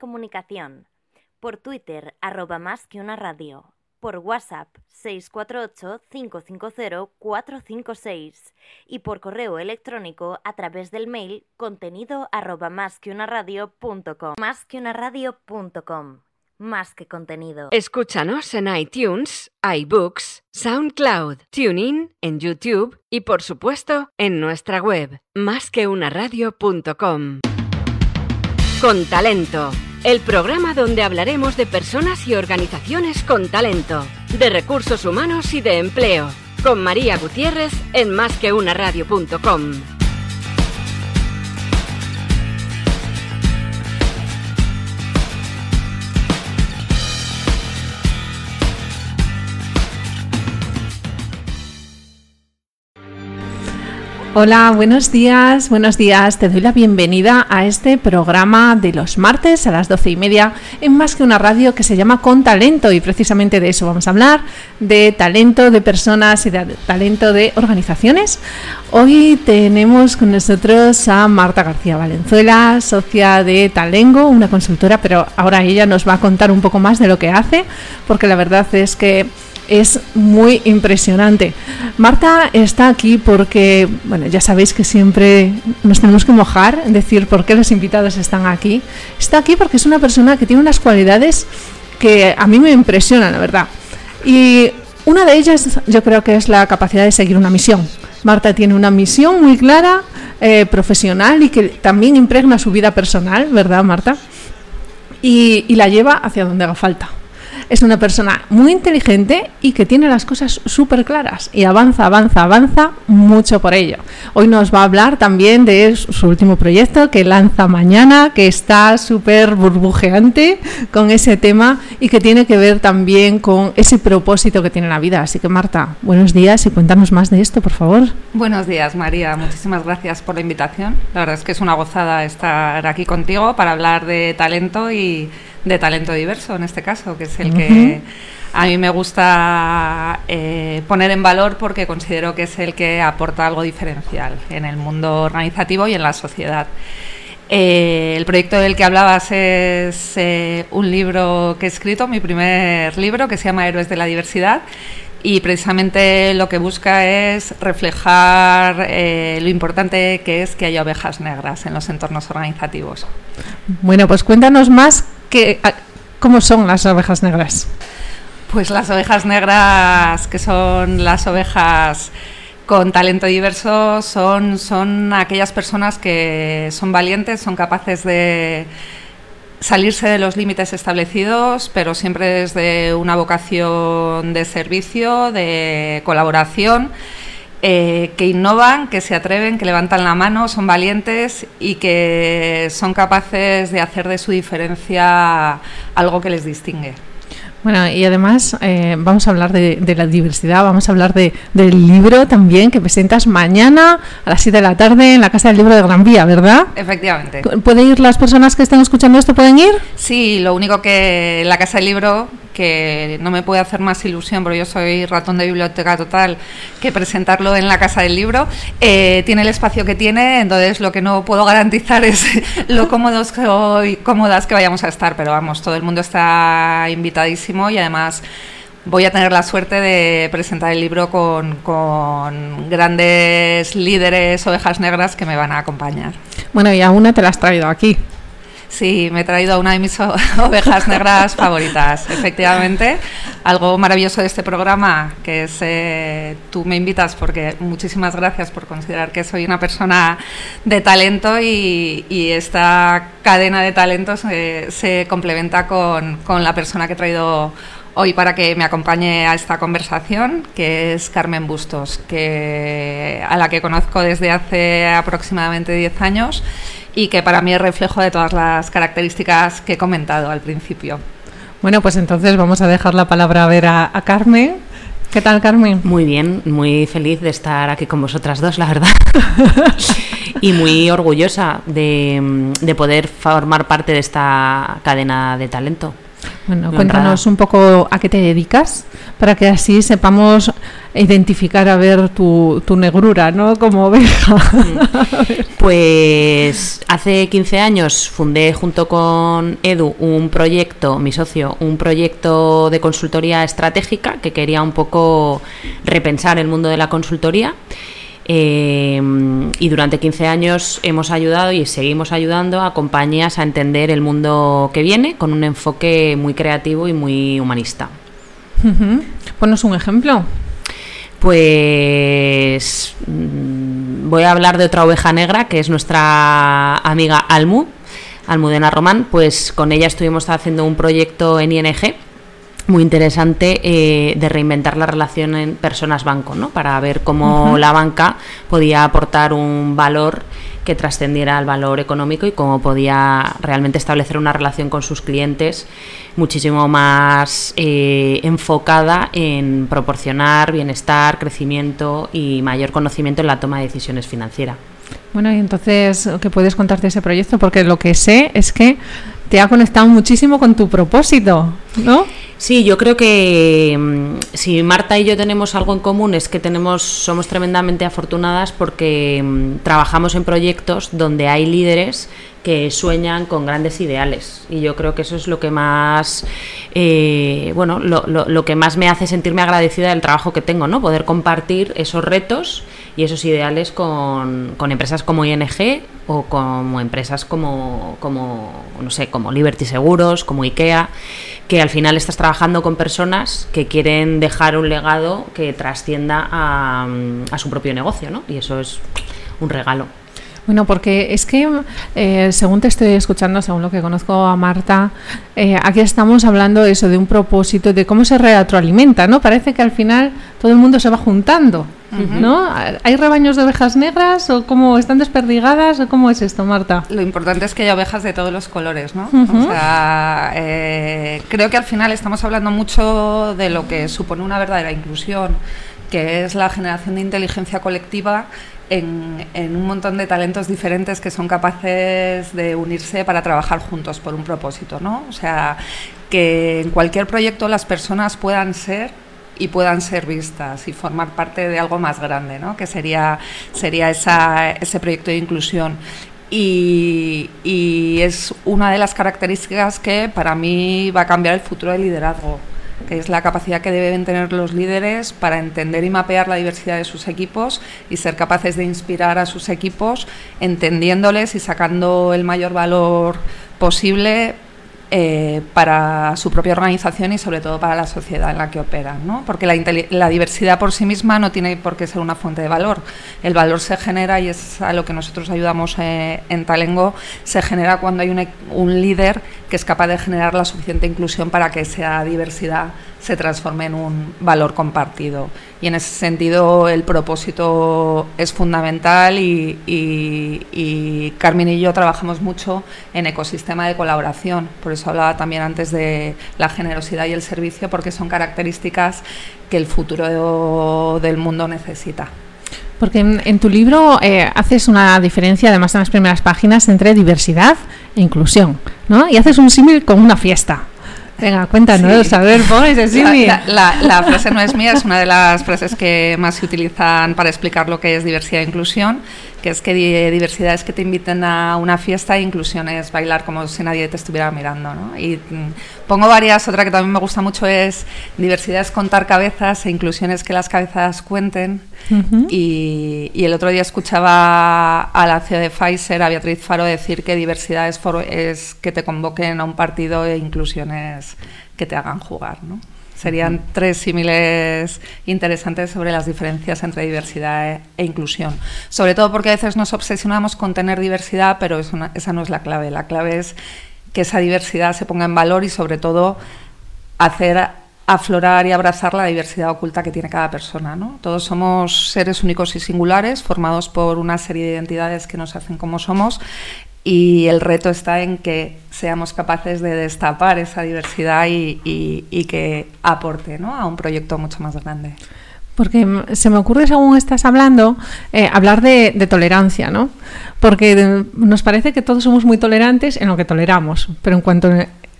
comunicación. Por Twitter, arroba más que una radio. Por WhatsApp 648-550-456 y por correo electrónico a través del mail contenido arroba más que una radio.com. Más que una radio.com. Más que contenido. Escúchanos en iTunes, iBooks, SoundCloud, TuneIn, en YouTube y por supuesto en nuestra web másqueunaradio.com. Con talento. El programa donde hablaremos de personas y organizaciones con talento, de recursos humanos y de empleo. Con María Gutiérrez en másqueunaradio.com. Hola, buenos días, buenos días. Te doy la bienvenida a este programa de los martes a las doce y media en más que una radio que se llama Con Talento y precisamente de eso vamos a hablar, de talento de personas y de talento de organizaciones. Hoy tenemos con nosotros a Marta García Valenzuela, socia de Talengo, una consultora, pero ahora ella nos va a contar un poco más de lo que hace, porque la verdad es que es muy impresionante. Marta está aquí porque, bueno, ya sabéis que siempre nos tenemos que mojar, decir por qué los invitados están aquí. Está aquí porque es una persona que tiene unas cualidades que a mí me impresionan, la verdad. Y una de ellas yo creo que es la capacidad de seguir una misión. Marta tiene una misión muy clara, eh, profesional y que también impregna su vida personal, ¿verdad, Marta? Y, y la lleva hacia donde haga falta es una persona muy inteligente y que tiene las cosas súper claras y avanza, avanza, avanza mucho por ello. Hoy nos va a hablar también de su último proyecto que lanza mañana, que está súper burbujeante con ese tema y que tiene que ver también con ese propósito que tiene la vida. Así que Marta, buenos días y cuéntanos más de esto, por favor. Buenos días, María. Muchísimas gracias por la invitación. La verdad es que es una gozada estar aquí contigo para hablar de talento y de talento diverso en este caso, que es el que a mí me gusta eh, poner en valor porque considero que es el que aporta algo diferencial en el mundo organizativo y en la sociedad. Eh, el proyecto del que hablabas es eh, un libro que he escrito, mi primer libro, que se llama Héroes de la Diversidad, y precisamente lo que busca es reflejar lo importante que es que haya ovejas negras en los entornos organizativos. Bueno, pues cuéntanos más ¿Cómo son las ovejas negras? Pues las ovejas negras, que son las ovejas con talento diverso, son, son aquellas personas que son valientes, son capaces de salirse de los límites establecidos, pero siempre desde una vocación de servicio, de colaboración eh, que innovan, que se atreven, que levantan la mano, son valientes y que son capaces de hacer de su diferencia algo que les distingue. Bueno, y además eh, vamos a hablar de, la diversidad, vamos a hablar de, del libro también que presentas mañana a las 7 de la tarde en la Casa del Libro de Gran Vía, ¿verdad? Efectivamente. ¿Pueden ir las personas que están escuchando esto? ¿Pueden ir? Sí, lo único que la Casa del Libro que no me puede hacer más ilusión, porque yo soy ratón de biblioteca total, que presentarlo en la Casa del Libro. Eh, tiene el espacio que tiene, entonces lo que no puedo garantizar es lo cómodos y cómodas que vayamos a estar, pero vamos, todo el mundo está invitadísimo y además voy a tener la suerte de presentar el libro con, con, grandes líderes ovejas negras que me van a acompañar. Bueno, y aún no te la has traído aquí. Sí, me he traído a una de mis ovejas negras favoritas, efectivamente. Algo maravilloso de este programa, que es, eh, tú me invitas porque muchísimas gracias por considerar que soy una persona de talento y, esta cadena de talentos se complementa con, con la persona que he traído hoy para que me acompañe a esta conversación, que es Carmen Bustos, que, a la que conozco desde hace aproximadamente 10 años y que para mí es reflejo de todas las características que he comentado al principio. Bueno, pues entonces vamos a dejar la palabra a ver a, Carmen. ¿Qué tal, Carmen? Muy bien, muy feliz de estar aquí con vosotras dos, la verdad. y muy orgullosa de, de poder formar parte de esta cadena de talento. Bueno, cuéntanos un poco a qué te dedicas, para que así sepamos identificar a ver tu, tu negrura, ¿no? Como oveja. Pues hace 15 años fundé junto con Edu un proyecto, mi socio, un proyecto de consultoría estratégica que quería un poco repensar el mundo de la consultoría. Eh, y durante 15 años hemos ayudado y seguimos ayudando a compañías a entender el mundo que viene con un enfoque muy creativo y muy humanista. Ujú. Ponos un ejemplo. Pues mm, voy a hablar de otra oveja negra que es nuestra amiga Almu, Almudena Román. Pues con ella estuvimos haciendo un proyecto en ING muy interesante eh, de reinventar la relación en personas-banco, ¿no? Para ver cómo la banca podía aportar un valor que trascendiera al valor económico y cómo podía realmente establecer una relación con sus clientes muchísimo más eh, enfocada en proporcionar bienestar, crecimiento y mayor conocimiento en la toma de decisiones financieras. Bueno, y entonces, ¿qué puedes contarte de ese proyecto? Porque lo que sé es que te ha conectado muchísimo con tu propósito, ¿no? Sí, yo creo que mm, si Marta y yo tenemos algo en común es que tenemos somos tremendamente afortunadas porque mm, trabajamos en proyectos donde hay líderes que sueñan con grandes ideales. Y yo creo que eso es lo que más eh, bueno lo, lo- lo que más me hace sentirme agradecida del trabajo que tengo no poder compartir esos retos y esos ideales con, con empresas como ING o como empresas como como no sé como Liberty Seguros como IKEA que al final estás trabajando con personas que quieren dejar un legado que trascienda a, a su propio negocio no y eso es un regalo Bueno, porque es que, eh, según te estoy escuchando, según lo que conozco a Marta, eh, aquí estamos hablando de eso, de un propósito, de cómo se retroalimenta, ¿no? Parece que al final todo el mundo se va juntando, ¿no? ¿Hay rebaños de ovejas negras o cómo están desperdigadas o cómo es esto, Marta? Lo importante es que haya ovejas de todos los colores, ¿no? O sea, eh, creo que al final estamos hablando mucho de lo que supone una verdadera inclusión, que es la generación de inteligencia colectiva en, en un montón de talentos diferentes que son capaces de unirse para trabajar juntos por un propósito, ¿no? O sea, que en cualquier proyecto las personas puedan ser y puedan ser vistas y formar parte de algo más grande, ¿no? que sería, sería esa, ese proyecto de inclusión. Y, y es una de las características que para mí va a cambiar el futuro del liderazgo, que es la capacidad que deben tener los líderes para entender y mapear la diversidad de sus equipos y ser capaces de inspirar a sus equipos, entendiéndoles y sacando el mayor valor posible eh, para su propia organización y sobre todo para la sociedad en la que operan, ¿no? Porque la, la diversidad por sí misma no tiene por qué ser una fuente de valor. El valor se genera y es a lo que nosotros ayudamos eh, en Talengo, se genera cuando hay un, e- líder que es capaz de generar la suficiente inclusión para que esa diversidad se transforme en un valor compartido. Y en ese sentido el propósito es fundamental y, Carmen y yo trabajamos mucho en ecosistema de colaboración. Hablaba también antes de la generosidad y el servicio, porque son características que el futuro del mundo necesita. Porque en, en tu libro eh, haces una diferencia, además en las primeras páginas, entre diversidad e inclusión, ¿no? Y haces un símil con una fiesta. Venga, cuéntanos, Sí. a ver, pon ese símil. La, la- la frase no es mía, es una de las frases que más se utilizan para explicar lo que es diversidad e inclusión, que es que di- diversidad es que te inviten a una fiesta e inclusión es bailar como si nadie te estuviera mirando. ¿no? Y mm, pongo varias, otra que también me gusta mucho es diversidad es contar cabezas e inclusión es que las cabezas cuenten. Y, y el otro día escuchaba a la CEO de Pfizer, a Beatriz Faro, decir que diversidad es, for- es que te convoquen a un partido e inclusión es que te hagan jugar. ¿no? Serían tres símiles interesantes sobre las diferencias entre diversidad e, e inclusión. Sobre todo porque a veces nos obsesionamos con tener diversidad, pero es una- esa no es la clave. La clave es que esa diversidad se ponga en valor y sobre todo hacer aflorar y abrazar la diversidad oculta que tiene cada persona. ¿no? Todos somos seres únicos y singulares, formados por una serie de identidades que nos hacen como somos, y el reto está en que seamos capaces de destapar esa diversidad y, que aporte ¿no? a un proyecto mucho más grande. Porque se me ocurre, según estás hablando, eh, hablar de, tolerancia, ¿no? Porque nos parece que todos somos muy tolerantes en lo que toleramos, pero en cuanto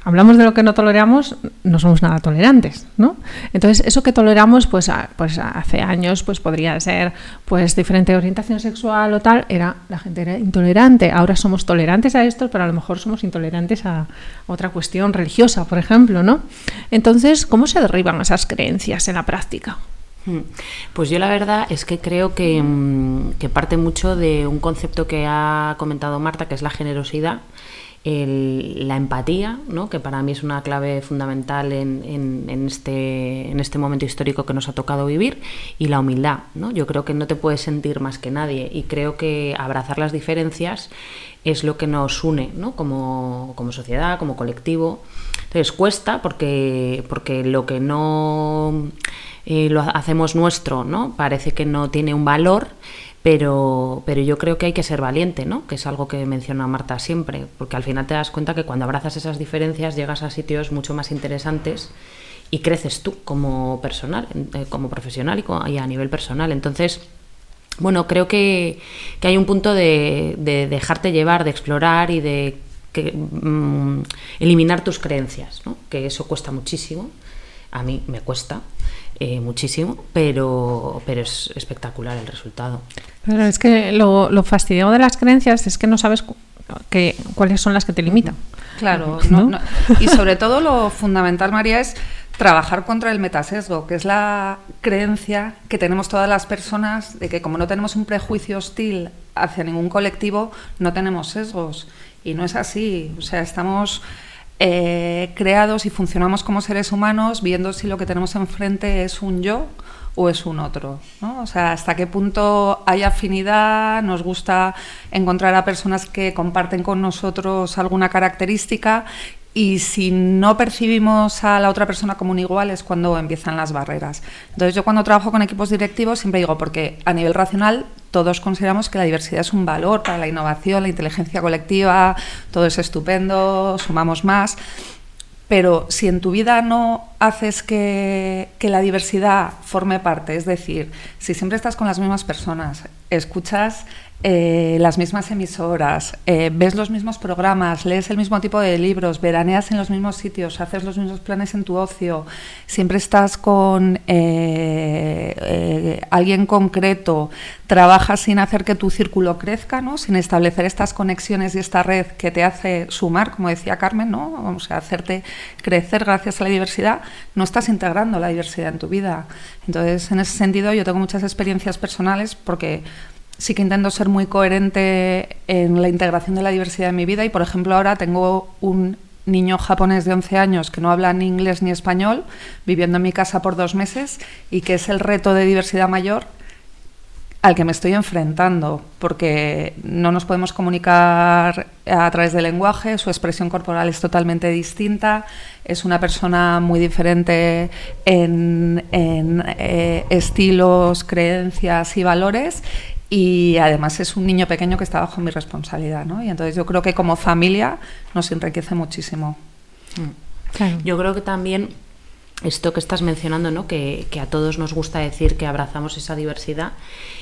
hablamos de lo que no toleramos, no somos nada tolerantes, ¿no? Entonces, eso que toleramos, pues, pues hace años, pues podría ser, pues, diferente orientación sexual o tal, era, la gente era intolerante. Ahora somos tolerantes a esto, pero a lo mejor somos intolerantes a otra cuestión religiosa, por ejemplo, ¿no? Entonces, ¿cómo se derriban esas creencias en la práctica? Hmm. Pues yo la verdad es que creo mm, que parte mucho de un concepto que ha comentado Marta, que es la generosidad la empatía, ¿no? que para mí es una clave fundamental en, en, este, en este momento histórico que nos ha tocado vivir, y la humildad. ¿no? Yo creo que no te puedes sentir más que nadie y creo que abrazar las diferencias es lo que nos une ¿no? como, como sociedad, como colectivo. Entonces cuesta porque, porque lo que no eh, lo hacemos nuestro ¿no? parece que no tiene un valor pero, pero yo creo que hay que ser valiente, ¿no? que es algo que menciona Marta siempre, porque al final te das cuenta que cuando abrazas esas diferencias llegas a sitios mucho más interesantes y creces tú como personal, eh, como profesional y, a nivel personal. Entonces, bueno, creo que, hay un punto de, dejarte llevar, de explorar y de mm, eliminar tus creencias, ¿no? que eso cuesta muchísimo, a mí me cuesta. Eh, muchísimo, pero, pero es espectacular el resultado. Pero es que lo, lo fastidiado de las creencias es que no sabes que, cuáles son las que te limitan. Claro, y sobre todo lo fundamental, María, es trabajar contra el metasesgo, que es la creencia que tenemos todas las personas de que como no tenemos un prejuicio hostil hacia ningún colectivo, no tenemos sesgos. Y no es así. O sea, estamos eh, creados y funcionamos como seres humanos viendo si lo que tenemos enfrente es un yo o es un otro. ¿no? O sea, hasta qué punto hay afinidad, nos gusta encontrar a personas que comparten con nosotros alguna característica y si no percibimos a la otra persona como un igual es cuando empiezan las barreras. Entonces yo cuando trabajo con equipos directivos siempre digo, porque a nivel racional todos consideramos que la diversidad es un valor para la innovación, la inteligencia colectiva, todo es estupendo, sumamos más. Pero si en tu vida no haces que, que, la diversidad forme parte, es decir, si siempre estás con las mismas personas, escuchas eh, las mismas emisoras, eh, ves los mismos programas, lees el mismo tipo de libros, veraneas en los mismos sitios, haces los mismos planes en tu ocio, siempre estás con eh, alguien concreto, trabajas sin hacer que tu círculo crezca, ¿no? sin establecer estas conexiones y esta red que te hace sumar, como decía Carmen, ¿no? Vamos a hacerte crecer gracias a la diversidad, no estás integrando la diversidad en tu vida. Entonces, en ese sentido, yo tengo muchas experiencias personales porque sí que intento ser muy coherente en la integración de la diversidad en mi vida y, por ejemplo, ahora tengo un niño japonés de 11 años que no habla ni inglés ni español, viviendo en mi casa por dos meses y que es el reto de diversidad mayor al que me estoy enfrentando, porque no nos podemos comunicar a través del lenguaje, su expresión corporal es totalmente distinta, es una persona muy diferente en, eh, estilos, creencias y valores, y además es un niño pequeño que está bajo mi responsabilidad, ¿no? Y entonces yo creo que como familia nos enriquece muchísimo. Mm. Yo creo que también esto que estás mencionando, ¿no? Que, a todos nos gusta decir que abrazamos esa diversidad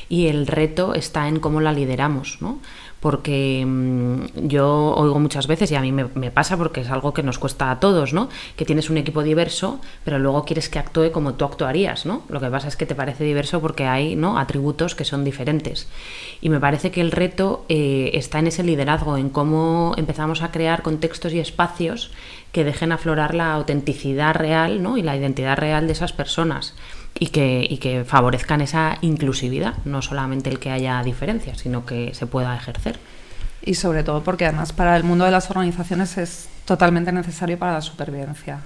y el reto está en cómo la lideramos, ¿no? porque mm, yo oigo muchas veces, y a mí me, pasa porque es algo que nos cuesta a todos, ¿no? Que tienes un equipo diverso, pero luego quieres que actúe como tú actuarías, ¿no? Lo que pasa es que te parece diverso porque hay ¿no? atributos que son diferentes. Y me parece que el reto eh, está en ese liderazgo, en cómo empezamos a crear contextos y espacios que dejen aflorar la autenticidad real ¿no? y la identidad real de esas personas y que, y que favorezcan esa inclusividad, no solamente el que haya diferencias, sino que se pueda ejercer. Y sobre todo porque además para el mundo de las organizaciones es totalmente necesario para la supervivencia.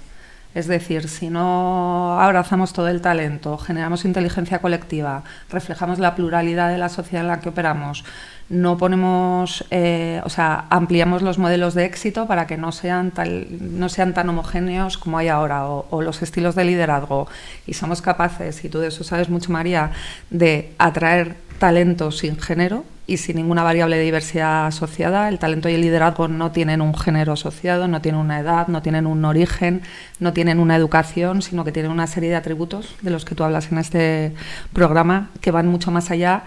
Es decir, si no abrazamos todo el talento, generamos inteligencia colectiva, reflejamos la pluralidad de la sociedad en la que operamos, no ponemos, eh, o sea, ampliamos los modelos de éxito para que no sean, tal, no sean tan homogéneos como hay ahora, o, los estilos de liderazgo, y somos capaces, y tú de eso sabes mucho, María, de atraer talento sin género y sin ninguna variable de diversidad asociada. El talento y el liderazgo no tienen un género asociado, no tienen una edad, no tienen un origen, no tienen una educación, sino que tienen una serie de atributos de los que tú hablas en este programa que van mucho más allá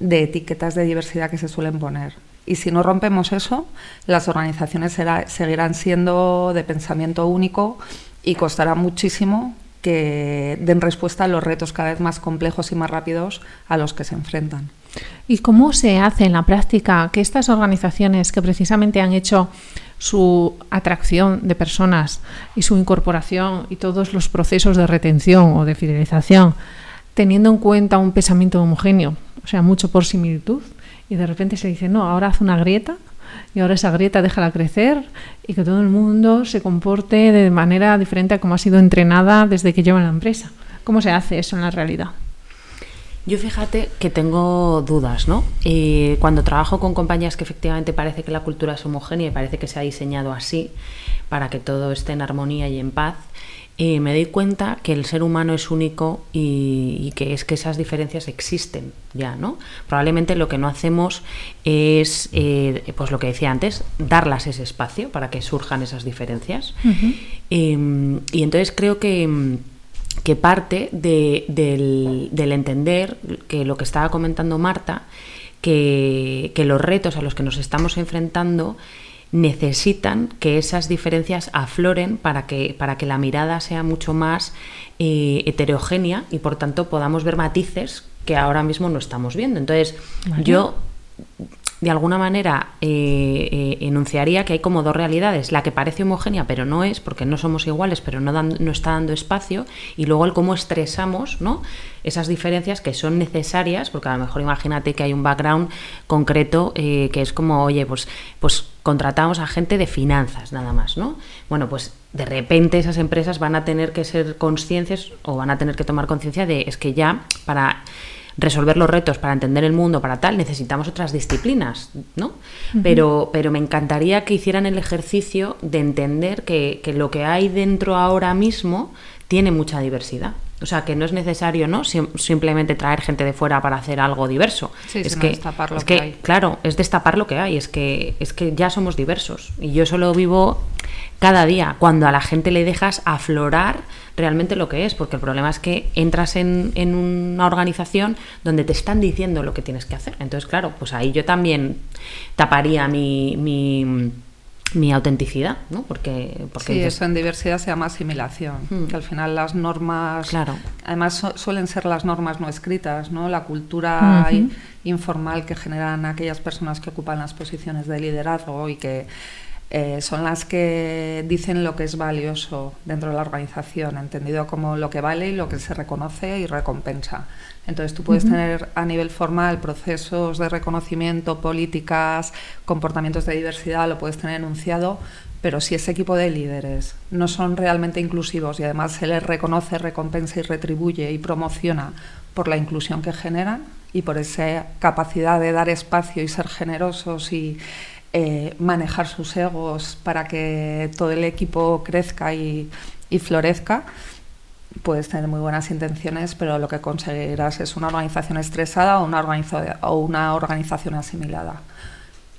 de etiquetas de diversidad que se suelen poner. Y si no rompemos eso, las organizaciones seguirán siendo de pensamiento único y costará muchísimo que den respuesta a los retos cada vez más complejos y más rápidos a los que se enfrentan. ¿Y cómo se hace en la práctica que estas organizaciones que precisamente han hecho su atracción de personas y su incorporación y todos los procesos de retención o de fidelización, teniendo en cuenta un pensamiento homogéneo, o sea, mucho por similitud, y de repente se dice, no, ahora haz una grieta y ahora esa grieta déjala crecer y que todo el mundo se comporte de manera diferente a como ha sido entrenada desde que lleva la empresa. ¿Cómo se hace eso en la realidad? Yo fíjate que tengo dudas, ¿no? Eh, cuando trabajo con compañías que efectivamente parece que la cultura es homogénea y parece que se ha diseñado así para que todo esté en armonía y en paz, eh, me doy cuenta que el ser humano es único y, que es que esas diferencias existen ya, ¿no? Probablemente lo que no hacemos es, eh, pues lo que decía antes, darlas ese espacio para que surjan esas diferencias. Em, y entonces creo que que parte del, entender que lo que estaba comentando Marta, que, los retos a los que nos estamos enfrentando necesitan que esas diferencias afloren para que, para que la mirada sea mucho más eh, heterogénea y por tanto podamos ver matices que ahora mismo no estamos viendo. Entonces, yo de alguna manera eh, eh, enunciaría que hay como dos realidades, la que parece homogénea pero no es, porque no somos iguales, pero no, no está dando espacio, y luego el cómo estresamos ¿no? esas diferencias que son necesarias, porque a lo mejor imagínate que hay un background concreto eh, que es como, oye, pues, pues contratamos a gente de finanzas nada más, ¿no? Bueno, pues de repente esas empresas van a tener que ser conscientes o van a tener que tomar conciencia de es que ya para resolver los retos, para entender el mundo, para tal, necesitamos otras disciplinas, ¿no? pero, pero me encantaría que hicieran el ejercicio de entender que, lo que hay dentro ahora mismo tiene mucha diversidad. O sea, que no es necesario, ¿no? simplemente traer gente de fuera para hacer algo diverso. es que, destapar lo es que, claro, es destapar lo que hay. Es que, es que ya somos diversos. Y yo solo vivo cada día cuando a la gente le dejas aflorar realmente lo que es, porque el problema es que entras en, en, una organización donde te están diciendo lo que tienes que hacer. Entonces, claro, pues ahí yo también taparía mi, mi, mi autenticidad, ¿no? Porque, porque sí, eso en diversidad se llama asimilación, hmm. que al final las normas, claro. además suelen ser las normas no escritas, ¿no? La cultura informal que generan aquellas personas que ocupan las posiciones de liderazgo y que eh, son las que dicen lo que es valioso dentro de la organización, entendido como lo que vale y lo que se reconoce y recompensa. Entonces tú puedes tener a nivel formal procesos de reconocimiento, políticas, comportamientos de diversidad, lo puedes tener enunciado, pero si ese equipo de líderes no son realmente inclusivos y además se les reconoce, recompensa y retribuye y promociona por la inclusión que generan y por esa capacidad de dar espacio y ser generosos y eh, manejar sus egos para que todo el equipo crezca y, florezca, puedes tener muy buenas intenciones, pero lo que conseguirás es una organización estresada o una, o una organización asimilada.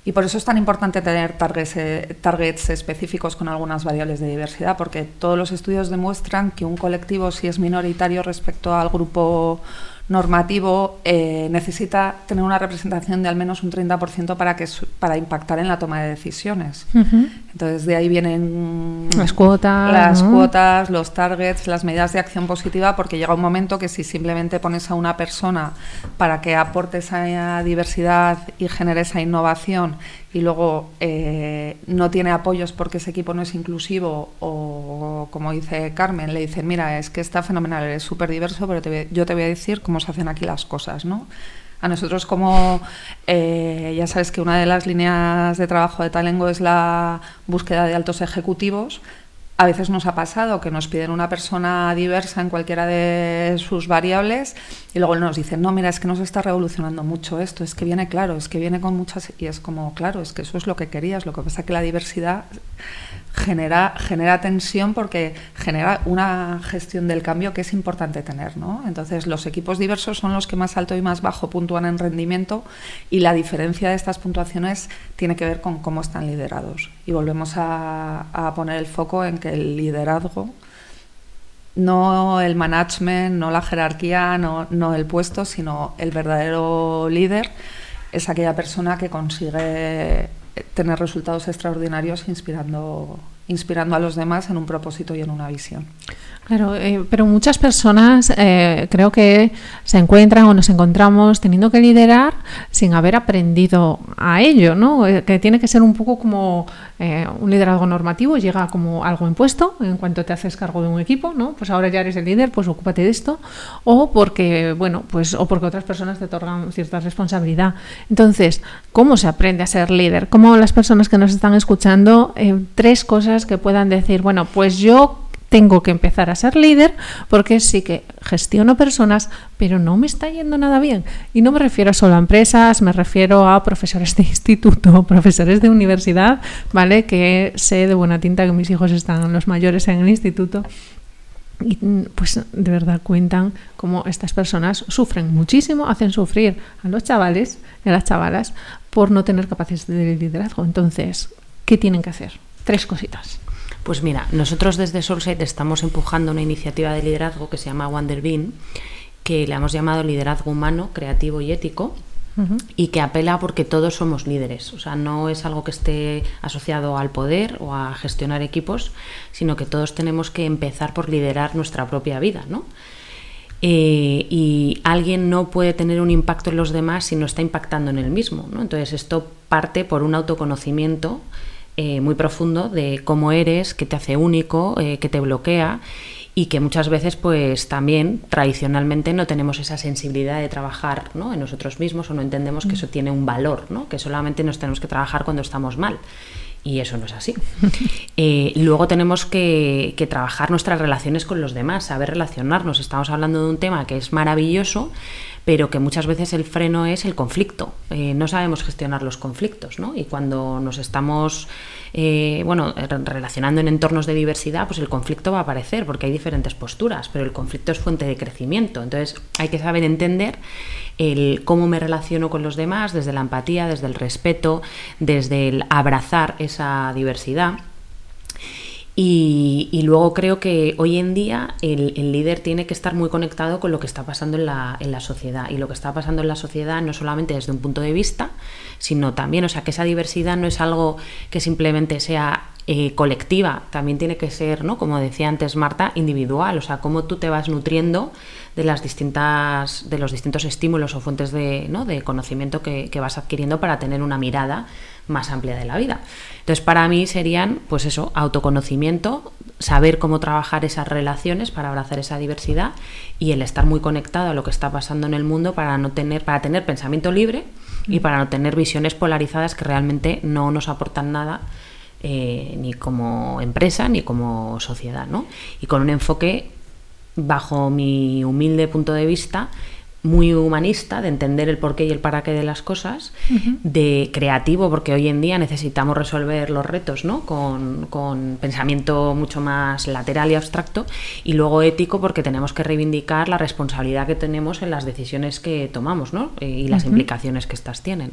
Y por eso es tan importante tener targets, eh, targets, específicos con algunas variables de diversidad, porque todos los estudios demuestran que un colectivo, si es minoritario respecto al grupo normativo eh, necesita tener una representación de al menos un 30% para, que, para impactar en la toma de decisiones. Entonces, de ahí vienen las cuotas, las cuotas, los targets, las medidas de acción positiva, porque llega un momento que si simplemente pones a una persona para que aporte esa diversidad y genere esa innovación y luego eh, no tiene apoyos porque ese equipo no es inclusivo o, como dice Carmen, le dicen, mira, es que está fenomenal, es súper diverso, pero yo te voy a decir cómo se hacen aquí las cosas, ¿no? A nosotros como, eh, ya sabes que una de las líneas de trabajo de Talengo es la búsqueda de altos ejecutivos, a veces nos ha pasado que nos piden una persona diversa en cualquiera de sus variables y luego nos dicen, no, mira, es que nos está revolucionando mucho esto, es que viene claro, es que viene con muchas... Y es como, claro, es que eso es lo que querías, lo que pasa es que la diversidad genera, genera tensión porque genera una gestión del cambio que es importante tener. ¿no? Entonces, los equipos diversos son los que más alto y más bajo puntúan en rendimiento y la diferencia de estas puntuaciones tiene que ver con cómo están liderados. Y volvemos a, a poner el foco en que el liderazgo no el management, no la jerarquía, no, no, el puesto, sino el verdadero líder es aquella persona que consigue tener resultados extraordinarios inspirando, inspirando a los demás en un propósito y en una visión. Claro, eh, pero muchas personas eh, creo que se encuentran o nos encontramos teniendo que liderar sin haber aprendido a ello, ¿no? Eh, que tiene que ser un poco como un liderazgo normativo, llega como algo impuesto en cuanto te haces cargo de un equipo, ¿no? Pues ahora ya eres el líder, pues ocúpate de esto, o porque, bueno, pues o porque otras personas te otorgan cierta responsabilidad. Entonces, ¿cómo se aprende a ser líder? ¿Cómo las personas que nos están escuchando, tres cosas que puedan decir, bueno, pues yo tengo que empezar a ser líder porque sí que gestiono personas, pero no me está yendo nada bien. Y no me refiero solo a empresas, me refiero a profesores de instituto, profesores de universidad, ¿vale? Que sé de buena tinta que mis hijos están los mayores en el instituto. Y pues de verdad cuentan cómo estas personas sufren muchísimo, hacen sufrir a los chavales y a las chavalas por no tener capacidades de liderazgo. Entonces, ¿qué tienen que hacer? Tres cositas. Pues mira, nosotros desde Soulside estamos empujando una iniciativa de liderazgo que se llama Wonder Bean, que le hemos llamado liderazgo humano, creativo y ético, y que apela porque todos somos líderes. O sea, no es algo que esté asociado al poder o a gestionar equipos, sino que todos tenemos que empezar por liderar nuestra propia vida, ¿no? Eh, y alguien no puede tener un impacto en los demás si no está impactando en él mismo. ¿no? Entonces esto parte por un autoconocimiento eh, muy profundo de cómo eres, qué te hace único, eh, qué te bloquea y que muchas veces pues también tradicionalmente no tenemos esa sensibilidad de trabajar ¿no? en nosotros mismos o no entendemos que mm. eso tiene un valor, ¿no? que solamente nos tenemos que trabajar cuando estamos mal. Y eso no es así. Eh, luego tenemos que, que, trabajar nuestras relaciones con los demás, saber relacionarnos. Estamos hablando de un tema que es maravilloso, pero que muchas veces el freno es el conflicto. Eh, no sabemos gestionar los conflictos, ¿no? Y cuando nos estamos eh, bueno, relacionando en entornos de diversidad, pues el conflicto va a aparecer porque hay diferentes posturas, pero el conflicto es fuente de crecimiento. Entonces hay que saber entender el cómo me relaciono con los demás desde la empatía, desde el respeto, desde el abrazar esa diversidad. Y, luego creo que hoy en día el, líder tiene que estar muy conectado con lo que está pasando en la, en la, sociedad. Y lo que está pasando en la sociedad no solamente desde un punto de vista, sino también, o sea, que esa diversidad no es algo que simplemente sea eh, colectiva, también tiene que ser, ¿no? Como decía antes Marta, individual. O sea, cómo tú te vas nutriendo de las distintas, de los distintos estímulos o fuentes de, ¿no? de conocimiento que, que vas adquiriendo para tener una mirada más amplia de la vida. Entonces, para mí serían, pues eso, autoconocimiento, saber cómo trabajar esas relaciones para abrazar esa diversidad y el estar muy conectado a lo que está pasando en el mundo para no tener, para tener pensamiento libre y mm. para no tener visiones polarizadas que realmente no nos aportan nada. Eh, ni como empresa ni como sociedad, ¿no? Y con un enfoque, bajo mi humilde punto de vista, muy humanista, de entender el porqué y el para qué de las cosas, de creativo, porque hoy en día necesitamos resolver los retos ¿no? con, con, pensamiento mucho más lateral y abstracto, y luego ético, porque tenemos que reivindicar la responsabilidad que tenemos en las decisiones que tomamos ¿no? y las implicaciones que éstas tienen.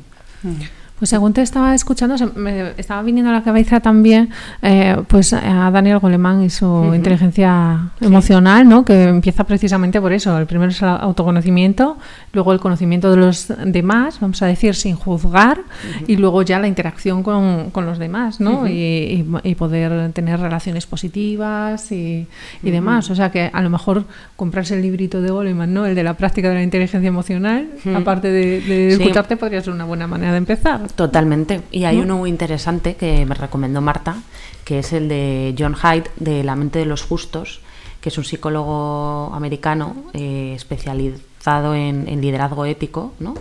Pues según te estaba escuchando, me estaba viniendo a la cabeza también eh, pues a Daniel Goleman y su inteligencia emocional, ¿no? que empieza precisamente por eso. El primero es el autoconocimiento, luego el conocimiento de los demás, vamos a decir, sin juzgar, y luego ya la interacción con, con los demás, ¿no? y, y, poder tener relaciones positivas y, y demás. O sea que a lo mejor comprarse el librito de Goleman, ¿no? el de la práctica de la inteligencia emocional, aparte de, de escucharte, podría ser una buena manera de empezar. Totalmente. Y hay uno muy interesante que me recomendó Marta, que es el de John Hyde, de La mente de los justos, que es un psicólogo americano eh, especializado en, liderazgo ético, ¿no?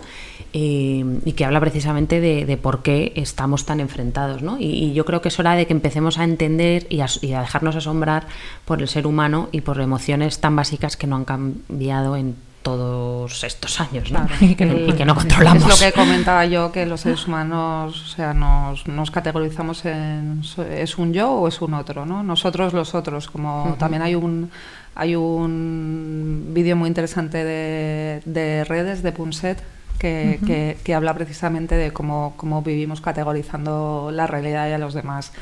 Eh, y que habla precisamente de, por qué estamos tan enfrentados. ¿no? Y, yo creo que es hora de que empecemos a entender y a, y a, dejarnos asombrar por el ser humano y por emociones tan básicas que no han cambiado en todos estos años ¿no? y, que no, controlamos. Es lo que comentaba yo, que los seres humanos o sea, nos, nos, categorizamos en es un yo o es un otro, ¿no? nosotros los otros, como también hay un hay un vídeo muy interesante de, de redes de Punset que, que, que, habla precisamente de cómo, cómo vivimos categorizando la realidad y a los demás.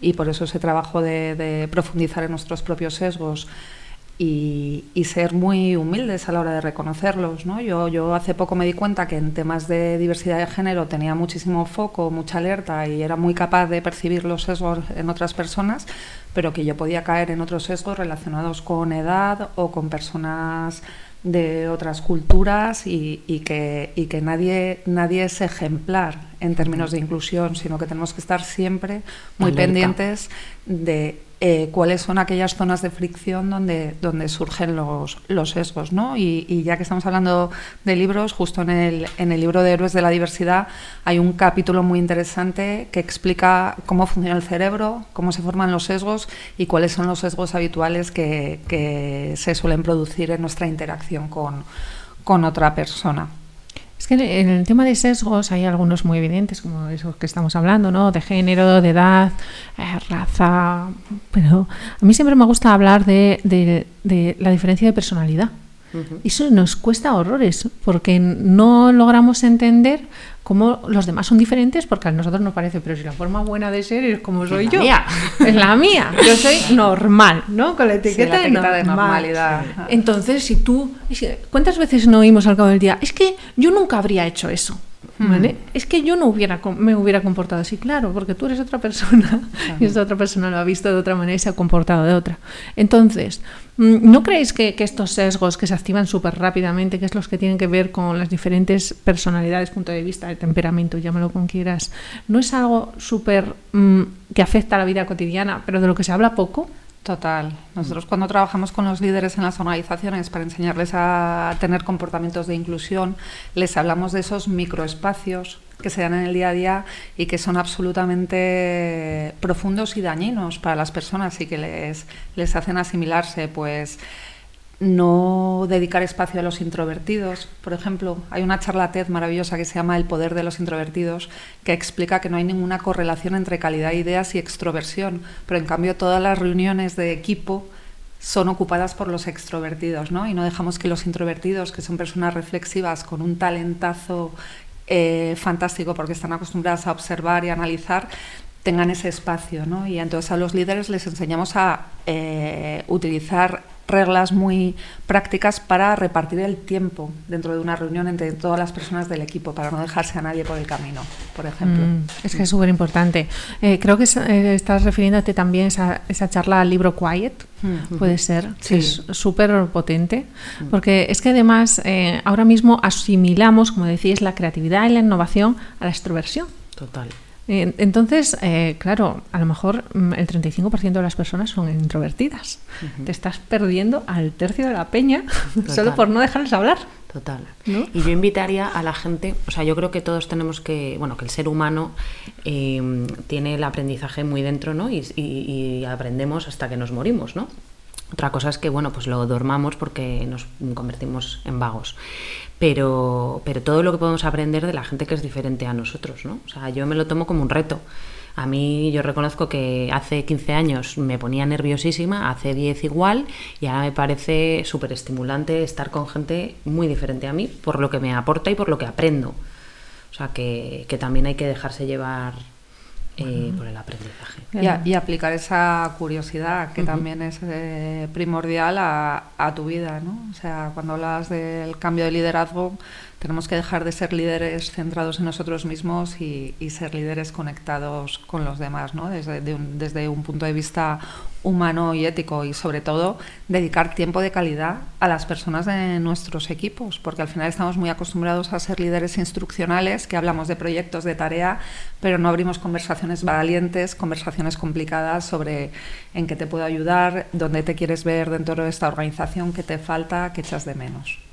Y por eso ese trabajo de, de profundizar en nuestros propios sesgos, y, ser muy humildes a la hora de reconocerlos. ¿no? Yo, yo hace poco me di cuenta que en temas de diversidad de género tenía muchísimo foco, mucha alerta y era muy capaz de percibir los sesgos en otras personas, pero que yo podía caer en otros sesgos relacionados con edad o con personas de otras culturas y, que, y que nadie, nadie es ejemplar en términos de inclusión, sino que tenemos que estar siempre muy pendientes de eh, cuáles son aquellas zonas de fricción donde, donde surgen los, los sesgos. ¿no? Y, ya que estamos hablando de libros, justo en el, en el libro de Héroes de la Diversidad hay un capítulo muy interesante que explica cómo funciona el cerebro, cómo se forman los sesgos y cuáles son los sesgos habituales que, que se suelen producir en nuestra interacción con, con otra persona. Es que en el tema de sesgos hay algunos muy evidentes, como esos que estamos hablando, ¿no? De género, de edad, eh, raza. Pero a mí siempre me gusta hablar de, de la diferencia de personalidad. Eso nos cuesta horrores, porque no logramos entender cómo los demás son diferentes, porque a nosotros nos parece, pero si la forma buena de ser es como soy yo. Es la mía. Yo soy normal, ¿no? Con la etiqueta, de, normalidad. Entonces, si tú. ¿Cuántas veces no oímos al cabo del día? Es que yo nunca habría hecho eso. Es que yo no hubiera me hubiera comportado así, claro, porque tú eres otra persona y esta otra persona lo ha visto de otra manera y se ha comportado de otra. Entonces, mm, ¿no creéis que, estos sesgos que se activan súper rápidamente, que es los que tienen que ver con las diferentes personalidades, punto de vista, de temperamento, llámalo como quieras, no es algo súper mm, que afecta a la vida cotidiana, pero de lo que se habla poco? Total. Nosotros cuando trabajamos con los líderes en las organizaciones para enseñarles a tener comportamientos de inclusión, les hablamos de esos microespacios que se dan en el día a día y que son absolutamente profundos y dañinos para las personas y que les, les hacen asimilarse, pues no dedicar espacio a los introvertidos. Por ejemplo, hay una charla maravillosa que se llama El poder de los introvertidos, que explica que no hay ninguna correlación entre calidad de ideas y extroversión, pero en cambio todas las reuniones de equipo son ocupadas por los extrovertidos, ¿no? Y no dejamos que los introvertidos, que son personas reflexivas con un talentazo eh, fantástico porque están acostumbradas a observar y analizar, tengan ese espacio, ¿no? Y entonces a los líderes les enseñamos a eh, utilizar reglas muy prácticas para repartir el tiempo dentro de una reunión entre todas las personas del equipo, para no dejarse a nadie por el camino, por ejemplo. Mm, es que es súper importante. Eh, creo que eh, estás refiriéndote también a esa, esa, charla al libro Quiet, mm. puede ser, sí. es súper potente, mm. porque es que además eh, ahora mismo asimilamos, como decís, la creatividad y la innovación a la extroversión. Total. Entonces, eh, claro, a lo mejor mm, el 35% de las personas son introvertidas. Te estás perdiendo al tercio de la peña solo por no dejarles hablar. Total. Y yo invitaría a la gente, o sea, yo creo que todos tenemos que, bueno, que el ser humano em, tiene el aprendizaje muy dentro, ¿no? Y, y, aprendemos hasta que nos morimos, ¿no? Otra cosa es que, bueno, pues lo dormamos porque nos convertimos en vagos pero, pero todo lo que podemos aprender de la gente que es diferente a nosotros, ¿no? O sea, yo me lo tomo como un reto. A mí yo reconozco que hace 15 años me ponía nerviosísima, hace 10 igual, y ahora me parece súper estimulante estar con gente muy diferente a mí por lo que me aporta y por lo que aprendo. O sea, que, que también hay que dejarse llevar eh, por el aprendizaje. Y, aplicar esa curiosidad que también es eh, primordial a, a, tu vida, ¿no? O sea, cuando hablas del cambio de liderazgo, tenemos que dejar de ser líderes centrados en nosotros mismos y, ser líderes conectados con los demás, ¿no? desde, un, desde un punto de vista humano y ético y sobre todo dedicar tiempo de calidad a las personas de nuestros equipos, porque al final estamos muy acostumbrados a ser líderes instruccionales, que hablamos de proyectos, de tarea, pero no abrimos conversaciones valientes, conversaciones complicadas sobre en qué te puedo ayudar, dónde te quieres ver dentro de esta organización, qué te falta, qué echas de menos.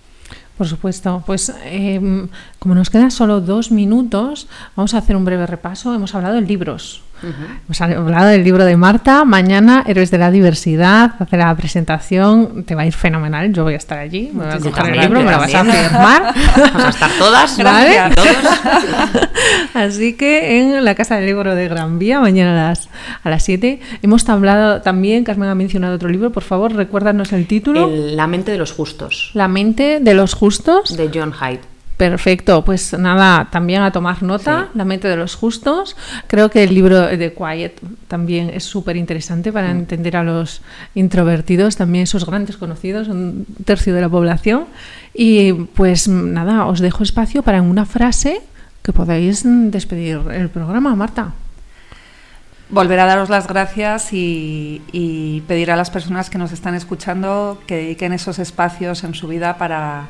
Por supuesto. Pues em, como nos quedan solo dos minutos, vamos a hacer un breve repaso. Hemos hablado de libros. Hemos hablado del libro de Marta. Mañana, Héroes de la Diversidad, hace la presentación. Te va a ir fenomenal. Yo voy a estar allí. Me voy a coger el libro, me lo vas a firmar. Vamos a estar todas, ¿vale? Así que en la Casa del Libro de Gran Vía, mañana a las, a las 7. Hemos hablado también, Carmen ha mencionado otro libro. Por favor, recuérdanos el título. la mente de los justos. La mente de los justos. De John Hyde. Perfecto, pues nada, también a tomar nota, La mente de los justos. Creo que el libro de Quiet también es súper interesante para mm. entender a los introvertidos, también esos grandes conocidos, un tercio de la población. Y pues nada, os dejo espacio para una frase que podáis despedir el programa, Marta. Volver a daros las gracias y, y, pedir a las personas que nos están escuchando que dediquen esos espacios en su vida para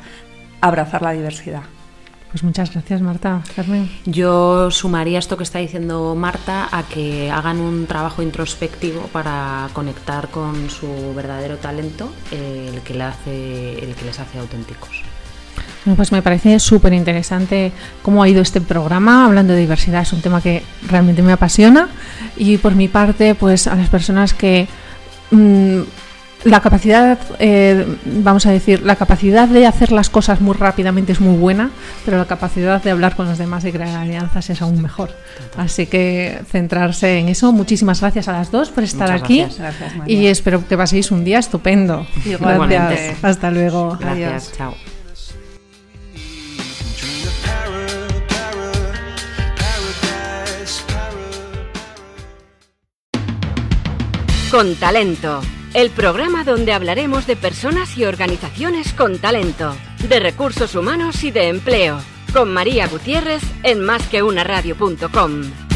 abrazar la diversidad. Pues muchas gracias, Marta. Carmen. Yo sumaría esto que está diciendo Marta a que hagan un trabajo introspectivo para conectar con su verdadero talento, el que, le hace, el que les hace auténticos. Bueno, pues me parece súper interesante cómo ha ido este programa. Hablando de diversidad, es un tema que realmente me apasiona. Y por mi parte, pues a las personas que mm, la capacidad, eh, vamos a decir, la capacidad de hacer las cosas muy rápidamente es muy buena, pero la capacidad de hablar con los demás y crear alianzas es aún mejor. Así que centrarse en eso. Muchísimas gracias a las dos por estar aquí y espero que paséis un día estupendo. Gracias. Hasta luego. Gracias. Chao. Con talento el programa donde hablaremos de personas y organizaciones con talento, de recursos humanos y de empleo, con María Gutiérrez en másqueunaradio.com.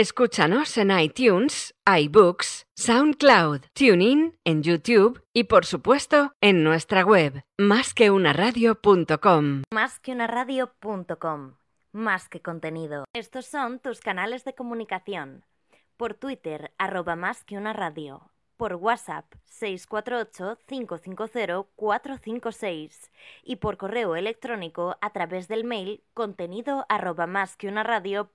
Escúchanos en iTunes, iBooks, SoundCloud, TuneIn, en YouTube y por supuesto en nuestra web másqueunaradio.com. Másqueunaradio.com. Más que contenido. Estos son tus canales de comunicación. Por Twitter, arroba más que una radio. Por WhatsApp 648-550-456 y por correo electrónico a través del mail contenido arroba más que una radio.